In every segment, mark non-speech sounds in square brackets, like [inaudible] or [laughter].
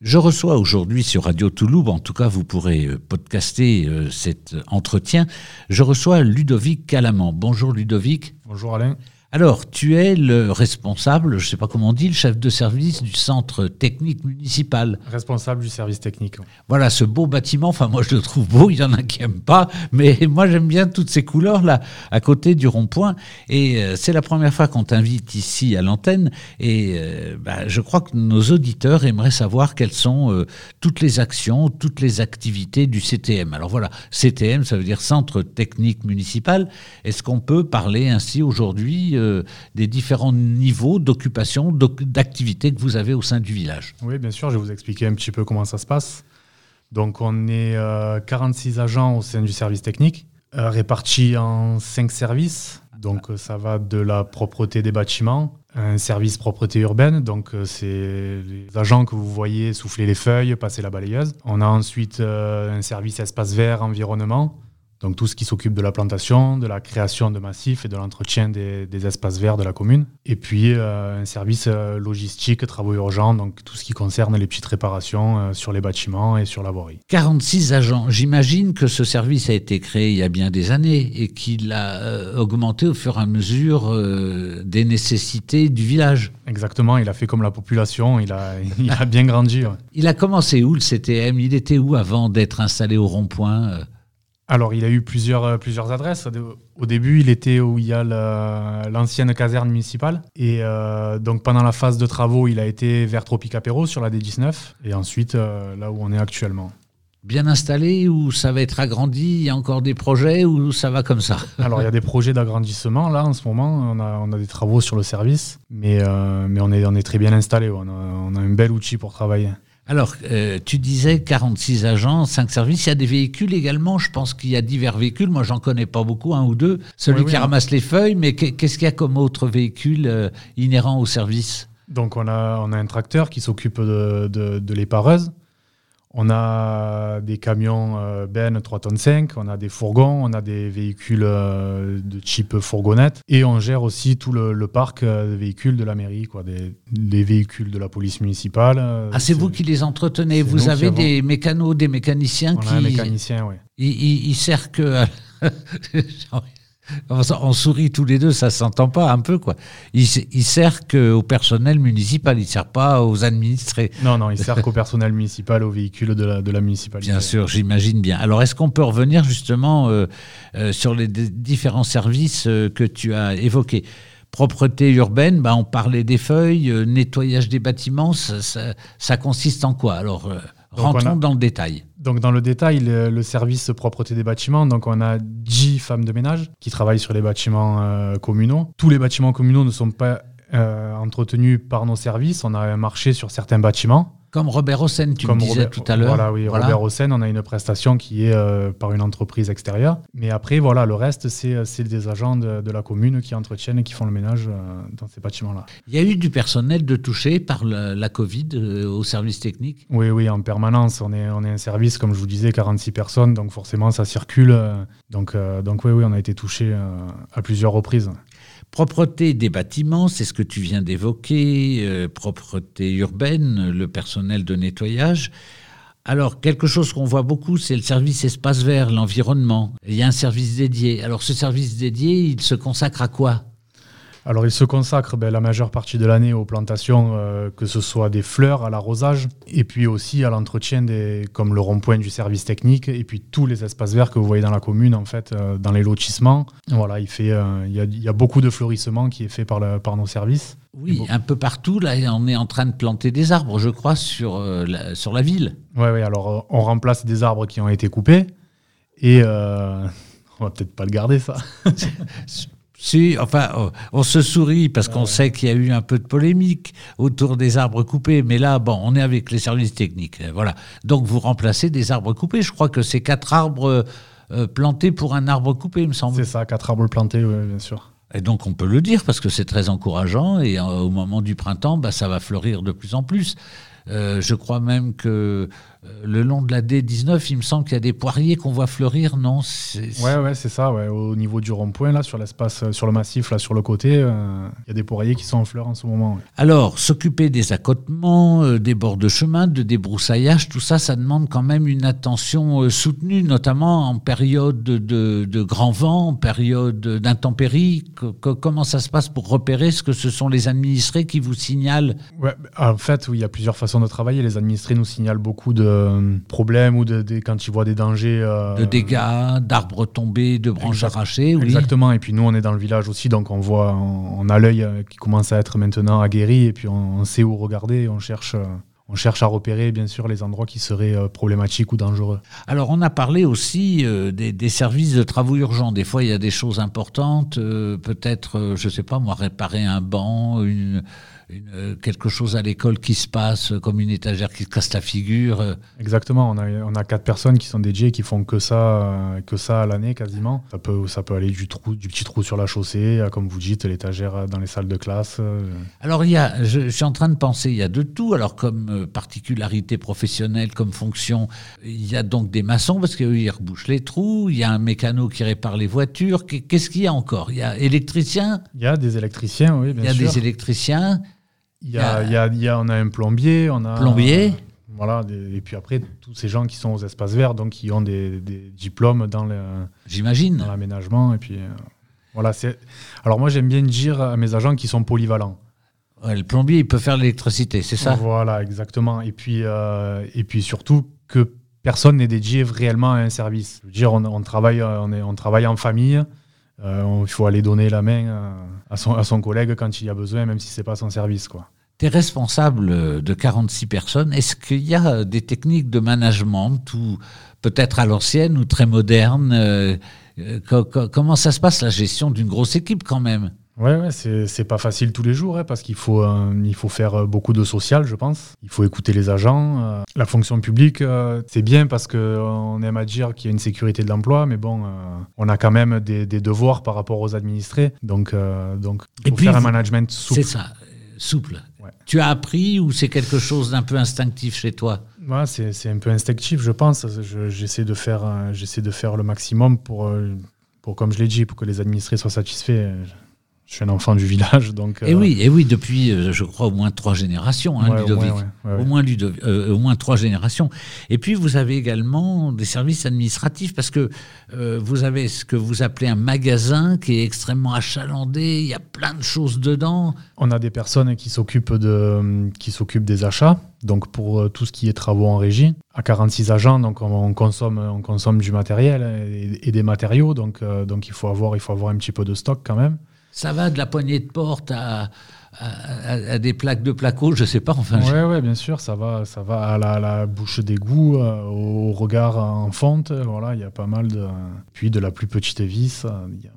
Je reçois aujourd'hui sur Radio Toulouse, en tout cas vous pourrez euh, podcaster euh, cet entretien, je reçois Ludovic Calaman. Bonjour Ludovic. Bonjour Alain. Alors, tu es le responsable, je ne sais pas comment on dit, le chef de service du centre technique municipal. Responsable du service technique. Voilà, ce beau bâtiment, enfin moi je le trouve beau, il y en a qui n'aiment pas, mais [laughs] moi j'aime bien toutes ces couleurs là, à côté du rond-point. Et euh, c'est la première fois qu'on t'invite ici à l'antenne, et euh, bah, je crois que nos auditeurs aimeraient savoir quelles sont euh, toutes les actions, toutes les activités du CTM. Alors voilà, CTM, ça veut dire Centre technique municipal. Est-ce qu'on peut parler ainsi aujourd'hui euh, des différents niveaux d'occupation, d'activité que vous avez au sein du village. Oui, bien sûr, je vais vous expliquer un petit peu comment ça se passe. Donc, on est 46 euh, agents au sein du service technique, euh, répartis en 5 services. Donc, ça va de la propreté des bâtiments, un service propreté urbaine, donc c'est les agents que vous voyez souffler les feuilles, passer la balayeuse. On a ensuite un service espace vert, environnement, donc tout ce qui s'occupe de la plantation, de la création de massifs et de l'entretien des, espaces verts de la commune. Et puis euh, un service euh, logistique, travaux urgents, donc tout ce qui concerne les petites réparations euh, sur les bâtiments et sur la voirie. 46 agents. J'imagine que ce service a été créé il y a bien des années et qu'il a augmenté au fur et à mesure des nécessités du village. Exactement, il a fait comme la population, il a, [laughs] il a bien grandi. Il a commencé où le CTM Il était où avant d'être installé au rond-point alors, il a eu plusieurs, euh, plusieurs adresses. Au début, il était où il y a l'ancienne caserne municipale. Et euh, donc, pendant la phase de travaux, il a été vers Tropicapéro sur la D19. Et ensuite, euh, là où on est actuellement. Bien installé ou ça va être agrandi? Il y a encore des projets ou ça va comme ça? [laughs] Alors, il y a des projets d'agrandissement là en ce moment. On a, on a des travaux sur le service. Mais, mais on, est, on est très bien installé. On a, on a un bel outil pour travailler. Alors, euh, tu disais 46 agents, 5 services. Il y a des véhicules également. Je pense qu'il y a divers véhicules. Moi, j'en connais pas beaucoup, un ou deux. Celui qui ramasse les feuilles, mais qu'est-ce qu'il y a comme autre véhicule euh, inhérent au service? Donc, on a, on a un tracteur qui s'occupe de, de, de l'épareuse. On a des camions euh, Ben 3 tonnes 5, on a des fourgons, on a des véhicules euh, de type fourgonnette et on gère aussi tout le, parc euh, de véhicules de la mairie, quoi, des, véhicules de la police municipale. ah, c'est vous qui les entretenez Vous avez des mécanos, des mécaniciens on qui. A un mécanicien, oui. Il, sert que. [laughs] On sourit tous les deux, ça s'entend pas un peu quoi. Il, il sert qu'au personnel municipal, il sert pas aux administrés. Non, non, il sert qu'au personnel municipal, aux véhicules de la, de la municipalité. Bien sûr, j'imagine bien. Alors, est-ce qu'on peut revenir justement euh, euh, sur les différents services euh, que tu as évoqués? Propreté urbaine, bah, on parlait des feuilles, nettoyage des bâtiments, ça, ça, consiste en quoi? Alors, rentrons dans le détail. Donc dans le détail, le, service propreté des bâtiments, donc on a 10 femmes de ménage qui travaillent sur les bâtiments euh, communaux. Tous les bâtiments communaux ne sont pas euh, entretenus par nos services. On a un marché sur certains bâtiments. Comme Robert Hossein, tu me disais tout à l'heure. Voilà, oui, Robert Hossein, on a une prestation qui est euh, par une entreprise extérieure. Mais après, voilà, le reste, c'est euh, des agents de, la commune qui entretiennent et qui font le ménage euh, dans ces bâtiments-là. Il y a eu du personnel de touché par la, Covid au service technique? Oui, oui, en permanence. On est, on est un service, comme je vous disais, 46 personnes, donc forcément, ça circule. donc, donc oui, oui, on a été touché à plusieurs reprises. Propreté des bâtiments, c'est ce que tu viens d'évoquer, euh, propreté urbaine, le personnel de nettoyage. Alors, quelque chose qu'on voit beaucoup, c'est le service espace vert, l'environnement. Il y a un service dédié. Alors, ce service dédié, il se consacre à quoi? Alors, il se consacre ben, la majeure partie de l'année aux plantations, euh, que ce soit des fleurs, à l'arrosage, et puis aussi à l'entretien des, comme le rond-point du service technique, et puis tous les espaces verts que vous voyez dans la commune, en fait, euh, dans les lotissements. Voilà, il fait, euh, il, y a, beaucoup de fleurissement qui est fait par, le, par nos services. Oui, un peu partout, là, on est en train de planter des arbres, je crois, sur, la, sur la ville. Oui, oui, alors on remplace des arbres qui ont été coupés, et [laughs] on va peut-être pas le garder, ça. [laughs] Si, enfin, on se sourit parce qu'on sait qu'il y a eu un peu de polémique autour des arbres coupés, mais là, bon, on est avec les services techniques. Voilà. Donc, vous remplacez des arbres coupés. Je crois que c'est quatre arbres euh, plantés pour un arbre coupé, il me semble. C'est ça, quatre arbres plantés, oui, bien sûr. Et donc, on peut le dire parce que c'est très encourageant et euh, au moment du printemps, bah, ça va fleurir de plus en plus. Euh, je crois même que le long de la D19, il me semble qu'il y a des poiriers qu'on voit fleurir, non? Ouais, ouais, c'est ça. Ouais. Au niveau du rond-point, là, sur l'espace, euh, sur le massif, là, sur le côté, il y a des poiriers qui sont en fleurs en ce moment. Alors, s'occuper des accotements, des bords de chemin, de débroussaillage, tout ça, ça demande quand même une attention soutenue, notamment en période de, de grand vent, en période d'intempéries. comment ça se passe pour repérer ce que ce sont les administrés qui vous signalent? Ouais, En fait, oui, il y a plusieurs façons de travailler. Les administrés nous signalent beaucoup de euh, problèmes ou de, quand ils voient des dangers. Euh, de dégâts, d'arbres tombés, de branches arrachées. Oui. Exactement. Et puis nous, on est dans le village aussi, donc on voit, on, a l'œil euh, qui commence à être maintenant aguerri, et puis on, sait où regarder, on cherche. On cherche à repérer, bien sûr, les endroits qui seraient problématiques ou dangereux. Alors, on a parlé aussi des, des, services de travaux urgents. Des fois, il y a des choses importantes, peut-être, je ne sais pas, moi, réparer un banc, une, euh, quelque chose à l'école qui se passe, euh, comme une étagère qui se casse la figure. Euh. Exactement, on a, on a quatre personnes qui sont dédiées, qui font que ça, que ça à l'année quasiment. Ça peut, ça peut aller du, trou, du petit trou sur la chaussée, comme vous dites, l'étagère dans les salles de classe. Alors, il y a, je, suis en train de penser, il y a de tout. Alors, comme particularité professionnelle, comme fonction, il y a donc des maçons, parce qu'ils rebouchent les trous, il y a un mécano qui répare les voitures. Qu'est-ce qu'il y a encore? Il y a électriciens? Il y a des électriciens, oui, bien sûr. Il y a des électriciens. Il y a, il y a, on a un plombier, on a. Plombier. voilà, et puis après, tous ces gens qui sont aux espaces verts, donc qui ont des, diplômes dans J'imagine. l'aménagement. Et puis, euh, voilà, c'est. Alors moi, j'aime bien dire à mes agents qu'ils sont polyvalents. le plombier, il peut faire l'électricité, c'est ça? Voilà, exactement. Et puis, euh, et puis surtout que personne n'est dédié réellement à un service. Je veux dire, on, travaille, on, est, on travaille en famille. Euh, il faut aller donner la main à son, à son collègue quand il y a besoin, même si ce n'est pas son service. Quoi. Tu es responsable de 46 personnes. Est-ce qu'il y a des techniques de management, peut-être à l'ancienne ou très modernes euh, euh, Comment ça se passe la gestion d'une grosse équipe quand même? Ouais, ouais c'est pas facile tous les jours hein, parce qu'il faut, euh, il faut faire euh, beaucoup de social, je pense. Il faut écouter les agents. Euh. la fonction publique, c'est bien parce qu'on aime à dire qu'il y a une sécurité de l'emploi, mais bon, on a quand même des, devoirs par rapport aux administrés. Donc, donc il faut faire un management souple. C'est ça, souple. Tu as appris ou c'est quelque chose d'un peu instinctif chez toi? Ouais, C'est un peu instinctif, je pense. J'essaie de, faire, de faire le maximum pour, pour comme je l'ai dit, pour que les administrés soient satisfaits. Je suis un enfant du village, donc. Et oui, et oui, depuis, euh, je crois, au moins trois générations, hein, Ludovic. Au moins, euh, au moins trois générations. Et puis, vous avez également des services administratifs, parce que euh, vous avez ce que vous appelez un magasin qui est extrêmement achalandé. Il y a plein de choses dedans. On a des personnes qui s'occupent de, qui s'occupent des achats. Donc pour tout ce qui est travaux en régie, à 46 agents, donc on, consomme, on consomme du matériel et, des matériaux, donc, donc il faut avoir, il faut avoir un petit peu de stock quand même. Ça va de la poignée de porte à, à, des plaques de placo, je sais pas. Enfin, oui, ouais, bien sûr, ça va, ça va à la, bouche d'égout, euh, au regard en fonte. Voilà, il y a pas mal de. Puis de la plus petite vis.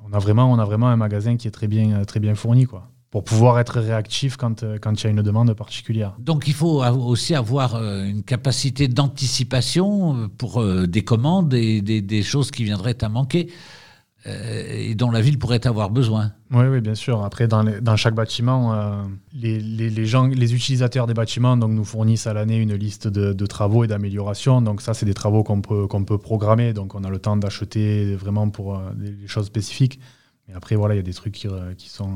On a vraiment, on a vraiment un magasin qui est très bien, très bien fourni, quoi pour pouvoir être réactif quand, quand il y a une demande particulière. Donc il faut aussi avoir euh, une capacité d'anticipation euh, pour des commandes et des, des, choses qui viendraient à manquer. Euh, et dont la ville pourrait avoir besoin. Oui, bien sûr. Après, dans, chaque bâtiment, euh, les, utilisateurs des bâtiments nous fournissent à l'année une liste de, travaux et d'améliorations. Donc ça, c'est des travaux qu'on peut, qu'on peut programmer. Donc on a le temps d'acheter vraiment pour euh, des choses spécifiques. Mais après, voilà, il y a des trucs qui sont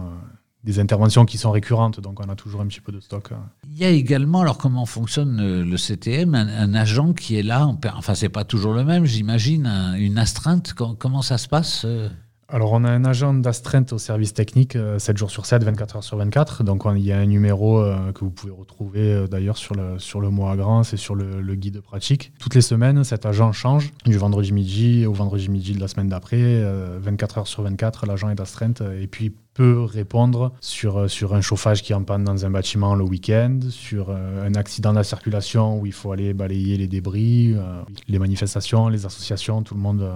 des interventions qui sont récurrentes, donc on a toujours un petit peu de stock. Hein. Il y a également, alors comment fonctionne euh, le CTM, un, agent qui est là, enfin c'est pas toujours le même, j'imagine, une astreinte, comment ça se passe euh? Alors, on a un agent d'astreinte au service technique 7 euh, jours sur 7, 24 heures sur 24. Donc, il y a un numéro que vous pouvez retrouver d'ailleurs sur le, sur mot à grand, c'est sur le, guide pratique. Toutes les semaines, cet agent change du vendredi midi au vendredi midi de la semaine d'après. 24 heures sur 24, l'agent est d'astreinte. Et puis, peut répondre sur, euh, un chauffage qui en panne dans un bâtiment le week-end, sur euh, un accident de la circulation où il faut aller balayer les débris, euh, les manifestations, les associations, tout le monde.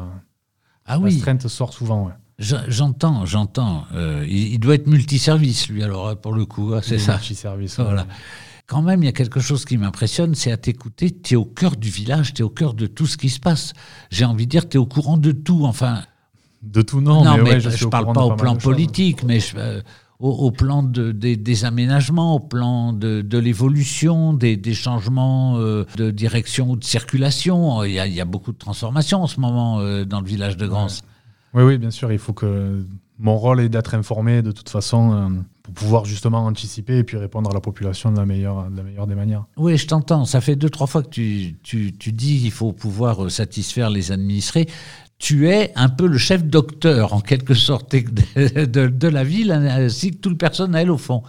Ah oui. La sort souvent. J'entends, j'entends. il, doit être multiservice, lui, alors, pour le coup, hein, c'est ça. Multiservice. Voilà. Quand même, il y a quelque chose qui m'impressionne, c'est à t'écouter, tu es au cœur du village, tu es au cœur de tout ce qui se passe. J'ai envie de dire, tu es au courant de tout. Enfin, de tout, non. mais, je, ne parle pas au plan politique, mais euh, au, plan de, des, aménagements, au plan de, de l'évolution, des, des, changements euh, de direction ou de circulation. Il y, a, il y, a, beaucoup de transformations en ce moment euh, dans le village de Grance. Oui, oui, bien sûr. Il faut que mon rôle est d'être informé de toute façon euh, pour pouvoir justement anticiper et puis répondre à la population de la meilleure, de la meilleure des manières. Oui, je t'entends. Ça fait deux, trois fois que tu, tu, tu dis qu'il faut pouvoir satisfaire les administrés tu es un peu le chef docteur, en quelque sorte, de, de, la ville, ainsi que tout le personnel, au fond.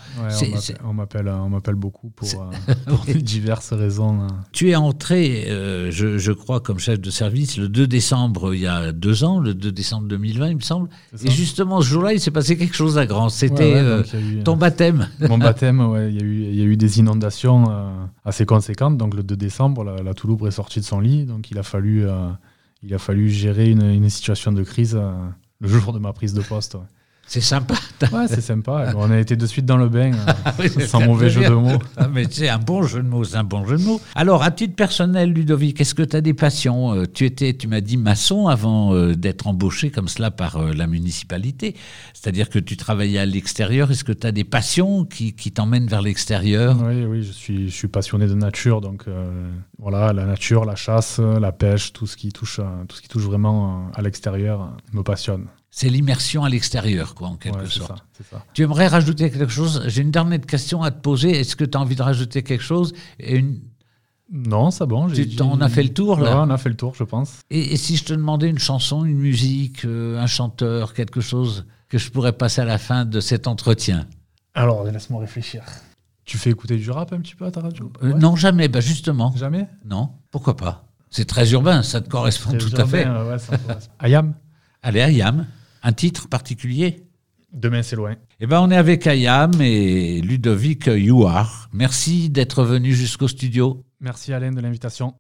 on m'appelle beaucoup pour, euh, [laughs] diverses raisons. Hein. Tu es entré, euh, je, crois, comme chef de service le 2 décembre, il y a deux ans, le 2 décembre 2020, il me semble. Et justement, ce jour-là, il s'est passé quelque chose à grand. C'était euh, ton baptême. [laughs] Mon baptême, il y, a eu, il y a eu des inondations assez conséquentes. Donc, le 2 décembre, la, la Toulouse est sortie de son lit. Donc, il a fallu il a fallu gérer une, situation de crise euh, le jour de ma prise de poste. C'est sympa. Ouais, c'est sympa. On a été de suite dans le bain, [laughs] euh, sans mauvais jeu de mots. Ah, mais c'est un bon jeu de mots, c'est un bon jeu de mots. Alors, à titre personnel, Ludovic, est-ce que tu as des passions euh, Tu étais, tu m'as dit maçon avant euh, d'être embauché comme cela par la municipalité. C'est-à-dire que tu travaillais à l'extérieur. Est-ce que tu as des passions qui, qui t'emmènent vers l'extérieur? Oui, oui, je suis, je suis passionné de nature. Donc, voilà, la nature, la chasse, la pêche, tout ce qui touche, tout ce qui touche vraiment à l'extérieur me passionne. C'est l'immersion à l'extérieur, quoi, en quelque sorte. Tu aimerais rajouter quelque chose? J'ai une dernière question à te poser. Est-ce que tu as envie de rajouter quelque chose? Une... Non, c'est bon. Tu, on a fait le tour, là? On a fait le tour, je pense. Et, si je te demandais une chanson, une musique, euh, un chanteur, quelque chose que je pourrais passer à la fin de cet entretien? Alors, laisse-moi réfléchir. Tu fais écouter du rap un petit peu à ta radio? Euh, Non, jamais. Bah, justement. Jamais? Non. Pourquoi pas? C'est très urbain, ça te correspond tout à fait. [laughs] Ayam Allez, Ayam. Un titre particulier? Demain, c'est loin. Eh ben, on est avec Ayam et Ludovic Youar. Merci d'être venu jusqu'au studio. Merci Alain de l'invitation.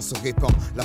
se répand, la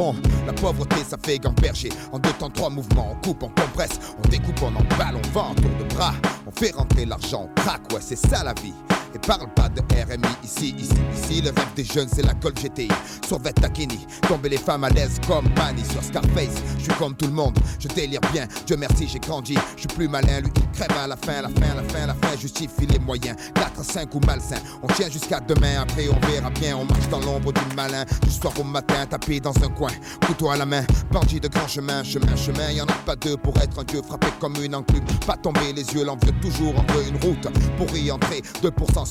La pauvreté, ça fait gamberger. En deux temps, trois mouvements, on coupe, on compresse, on découpe, on emballe, on vend, tour de bras. On fait rentrer l'argent, on craque, ouais, c'est ça la vie. Parle pas de RMI ici, ici, ici. Le rêve des jeunes, c'est la colle GTI. Sur Takini, tomber les femmes à l'aise comme Manny sur Scarface. Je suis comme tout le monde, je délire bien. Dieu merci, j'ai grandi. Je suis plus malin, lui il crève à la fin, la fin, la fin, la fin. Justifie les moyens. 4 5 ou malsain. On tient jusqu'à demain, après on verra bien. On marche dans l'ombre du malin. Du soir au matin, tapé dans un coin. Couteau à la main, bandit de grand chemin, chemin, chemin. Y en a pas deux pour être un dieu frappé comme une enclume. Pas tomber les yeux, l'envieux toujours entre une route. Pour y entrer, 2%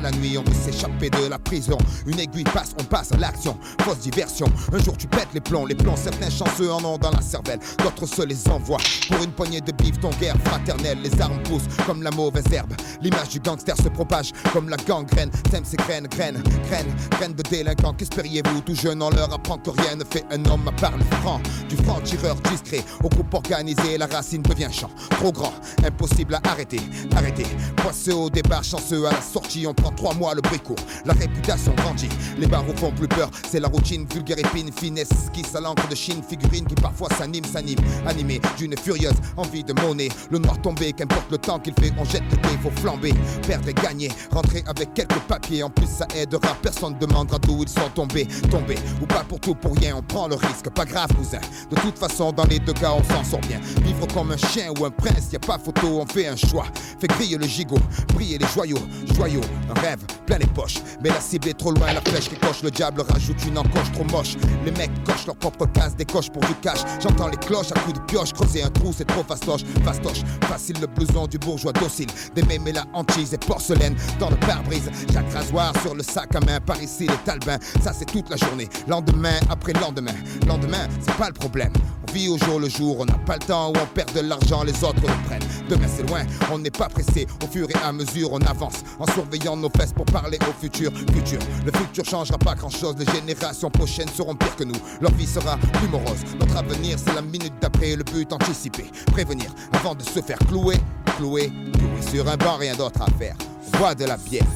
la nuit, on veut s'échapper de la prison. Une aiguille passe, on passe à l'action. Fausse diversion. Un jour tu pètes les plombs, les plombs. Certains chanceux en ont dans la cervelle, d'autres se les envoient. Pour une poignée de bif, ton guerre fraternelle. Les armes poussent comme la mauvaise herbe. L'image du gangster se propage comme la gangrène. T'aimes ces graines, graines, graines, graines de délinquants. Qu'espériez-vous Tout jeune, on leur apprend que rien ne fait un homme à part le franc. Du franc tireur discret au groupe organisé, la racine devient champ. Trop grand, impossible à arrêter, arrêter. Poisseux au départ, chanceux à la sortie, on prend trois mois le brico. La réputation grandit, les barreaux font plus peur. C'est la routine, vulgaire épine, finesse, esquisse à l'encre de Chine, figurine qui parfois s'anime, s'anime. Animé d'une furieuse envie de monnaie. Le noir tombé, qu'importe le temps qu'il fait, on jette il faut flamber. Perdre et gagner, rentrer avec quelques papiers. En plus, ça aidera, personne demandera d'où ils sont tombés. Tombés, ou pas pour tout, pour rien, on prend le risque. Pas grave, cousin. De toute façon, dans les deux cas, on s'en sort bien. Vivre comme un chien ou un prince, y a pas photo, on fait un choix. Fait griller le gigot, briller les joyaux, joyaux. Rêve plein les poches, mais la cible est trop loin, la flèche qui coche, le diable rajoute une encoche trop moche. Les mecs cochent leur propre case, des coches pour du cash. J'entends les cloches à coups de pioche, creuser un trou, c'est trop fastoche. Fastoche, facile le blouson du bourgeois docile. Des mais la hantise et porcelaine dans le pare-brise. Rasoir sur le sac à main, par ici les talbins. Ça c'est toute la journée, lendemain après lendemain. Lendemain, c'est pas le problème. Au jour le jour, on n'a pas le temps on perd de l'argent, les autres le prennent. Demain c'est loin, on n'est pas pressé. Au fur et à mesure, on avance en surveillant nos fesses pour parler au futur. Futur, le futur changera pas grand chose. Les générations prochaines seront pires que nous. Leur vie sera plus morose. Notre avenir, c'est la minute d'après. Le but anticipé, prévenir avant de se faire clouer, clouer, clouer sur un banc, rien d'autre à faire. On boit de la bière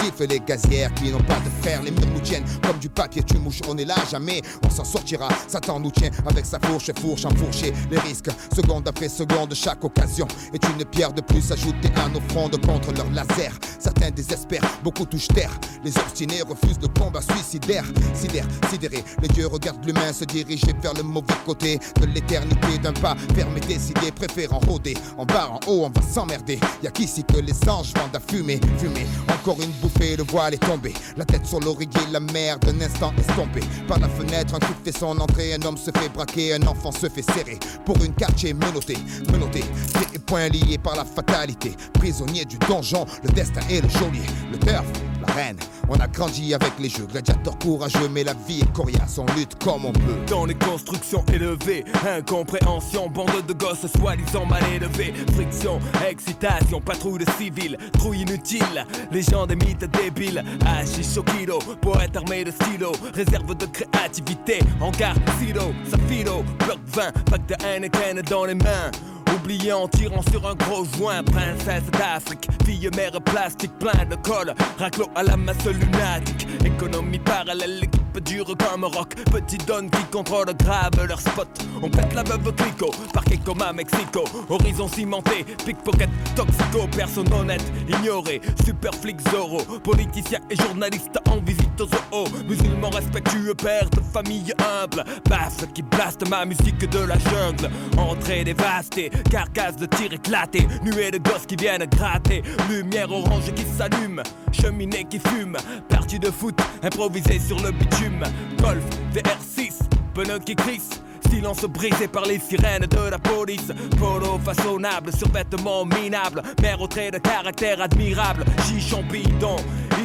siffle les gazières qui n'ont pas de fer. Les murs nous tiennent comme du papier, tu mouches, on est là jamais. On s'en sortira, Satan nous tient avec sa fourche et fourche enfourchée. Les risques, seconde après seconde, chaque occasion est une pierre de plus ajoutée à nos frondes contre leur laser. Certains désespèrent, beaucoup touchent terre. Les obstinés refusent le combat suicidaire. Sidère, sidéré, les dieux regardent l'humain se diriger vers le mauvais côté de l'éternité d'un pas fermé, décidé, préférant rôder. En bas, en haut, on va s'emmerder. Y'a qu'ici que les anges vendent à fumer, fumer. Encore une le voile est tombé. La tête sur l'oreiller, la mer d'un instant estompée. Par la fenêtre, un coup fait son entrée. Un homme se fait braquer, un enfant se fait serrer. Pour une quartier menotté, menotté. Pieds et poings liés par la fatalité. Prisonnier du donjon, le destin est le geôlier. Le turf, On a grandi avec les jeux, gladiateurs courageux, mais la vie est coriace, on lutte comme on peut. Dans les constructions élevées, incompréhension, bande de gosses soi-disant mal élevés, friction, excitation, patrouille de civils, trouille inutile, les gens des mythes débiles, kilo, poète armé de stylo, réserve de créativité, encart, silo, safilo, bloc 20, pack de Heineken dans les mains. Oublié en tirant sur un gros joint, princesse d'Afrique, fille mère plastique, plein de colle, raclo à la masse lunatique, économie parallèle, dure comme rock, petit donne qui contrôle grave leur spot. On pète la veuve clico, parquet comme à Mexico, horizon cimenté, pickpocket, toxico, personne honnête, ignoré, super flic Zoro, politicien et journaliste en visite aux zoo, musulman respectueux, père de famille humble, basse qui blaste ma musique de la jungle, entrée dévastée, carcasse de tir éclaté, nuée de gosses qui viennent gratter, lumière orange qui s'allume, cheminée qui fume, partie de foot improvisée sur le bitume, golf, VR6, pneus qui crissent. Silence brisé par les sirènes de la police. Polo façonnable, survêtement minable. Mère au trait de caractère admirable. Chichon bidon,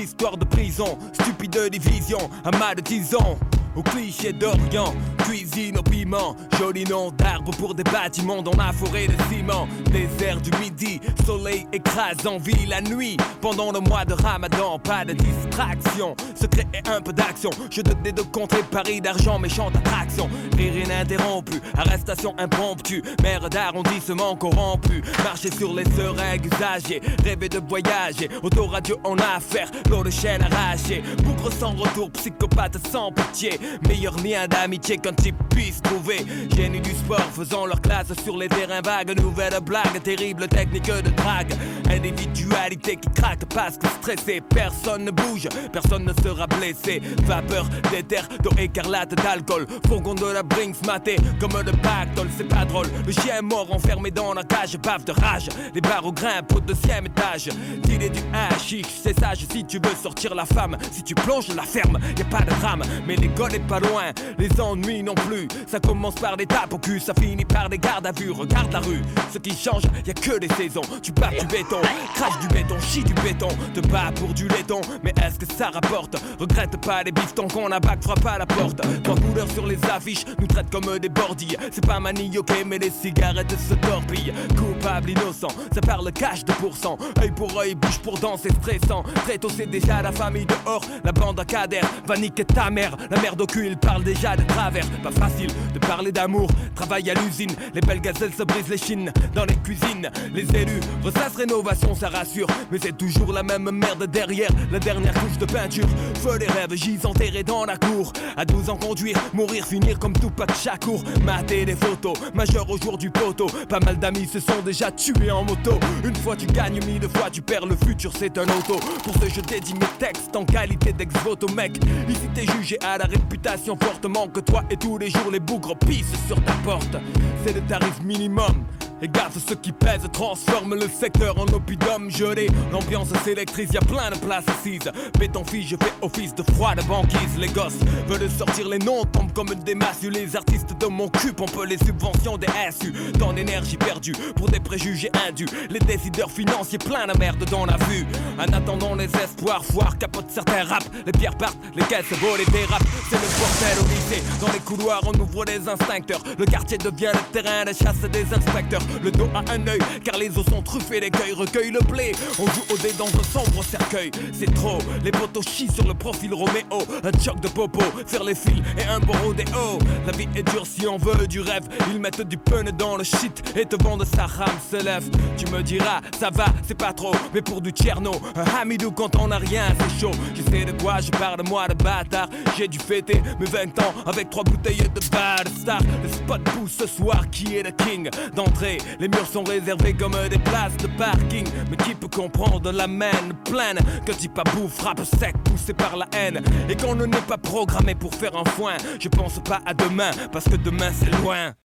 histoire de prison. Stupide division, amas de disons. Au cliché d'Orient, cuisine au piment, joli nom d'arbre pour des bâtiments dans la forêt de ciment. Désert du midi, soleil écrasant, vie la nuit. Pendant le mois de ramadan, pas de distraction, secret et un peu d'action. Je te de contrer Paris d'argent, méchante attraction. Rire ininterrompu, arrestation impromptue, mère d'arrondissement corrompu. Marcher sur les seringues usagées, rêver de voyager. Autoradio en affaire, l'eau de chaîne arrachée. Bougre sans retour, psychopathe sans pitié. Meilleur lien d'amitié qu'un type puisse trouver. Génie du sport faisant leur classe sur les terrains vagues. Nouvelle blague, terrible technique de drague. Individualité qui craque parce que stressé. Personne ne bouge, personne ne sera blessé. Vapeur d'éther, d'eau écarlate, d'alcool. Fourgon de la Brinks maté comme le pactole, c'est pas drôle. Le chien est mort enfermé dans la cage, bave de rage. Les barreaux grimpent au deuxième étage. Dealer du hashish, c'est sage si tu veux sortir la femme. Si tu plonges la ferme, y a pas de drame. Mais l'école est pas loin, les ennuis non plus. Ça commence par des tapes au cul, ça finit par des gardes à vue. Regarde la rue, ce qui change, y a que des saisons. Tu bats du béton, crache du béton, chie du béton. Te bats pour du laiton, mais est-ce que ça rapporte? Regrette pas les bifs qu'on a bac, frappe à la porte. Quand couleur sur les affiches, nous traite comme des bordilles. C'est pas manioqué, mais les cigarettes se torpillent. Coupable, innocent, ça parle cash de pourcent. Œil pour œil, bouche pour dent, c'est stressant. Très tôt, c'est déjà la famille dehors. La bande à cadère va niquer ta mère. La merde au il parle déjà de travers. Pas facile de parler d'amour. Travail à l'usine, les belles gazelles se brisent les chines. Dans les cuisines, les élus ressassent rénovation, ça rassure. Mais c'est toujours la même merde derrière. La dernière couche de peinture. Feu les rêves, gis enterrés dans la cour. À 12 ans, conduire, mourir, finir comme tout de Chakour. Mater les photos, majeur au jour du poteau. Pas mal d'amis se sont déjà tués en moto. Une fois tu gagnes, mille fois tu perds. Le futur, c'est un auto. Pour ce, je dédie mes textes en qualité d'ex-voto, mec. Ici, t'es jugé à la réputation fortement que toi et tous les jours les bougres pissent sur ta porte. C'est le tarif minimum. Et gaz ce qui pèse transforme le secteur en opidum gelé. L'ambiance s'électrise, y a plein de places assises. Béton fille, je fais office de froid de banquise. Les gosses veulent sortir les noms, tombent comme des massues. Les artistes de mon cul pompent les subventions des SU. Tant d'énergie perdue pour des préjugés indus. Les décideurs financiers plein de merde dans la vue. En attendant les espoirs, foire capote certains rap. Les pierres partent, les caisses volent et dérapent. C'est le bordel au lycée. Dans les couloirs, on ouvre les instincteurs. Le quartier devient le terrain de chasse des inspecteurs. Le dos a un œil, car les os sont truffés, l'écueil recueille le blé. On joue au dé dans un sombre cercueil. C'est trop, les potos chient sur le profil Roméo. Un choc de popo, faire les fils et un bon rodéo. La vie est dure si on veut du rêve. Ils mettent du pun dans le shit et te vendent sa rame se lève. Tu me diras, ça va, c'est pas trop, mais pour du tcherno, un hamidou quand on a rien, c'est chaud. Je sais de quoi je parle, moi de bâtard. J'ai dû fêter mes 20 ans avec trois bouteilles de bad star. Le spot pousse ce soir, qui est le king d'entrée Les murs sont réservés comme des places de parking. Mais qui peut comprendre la main pleine que dit bouffe, frappe sec, poussé par la haine. Et qu'on ne n'est pas programmé pour faire un foin. Je pense pas à demain, parce que demain c'est loin.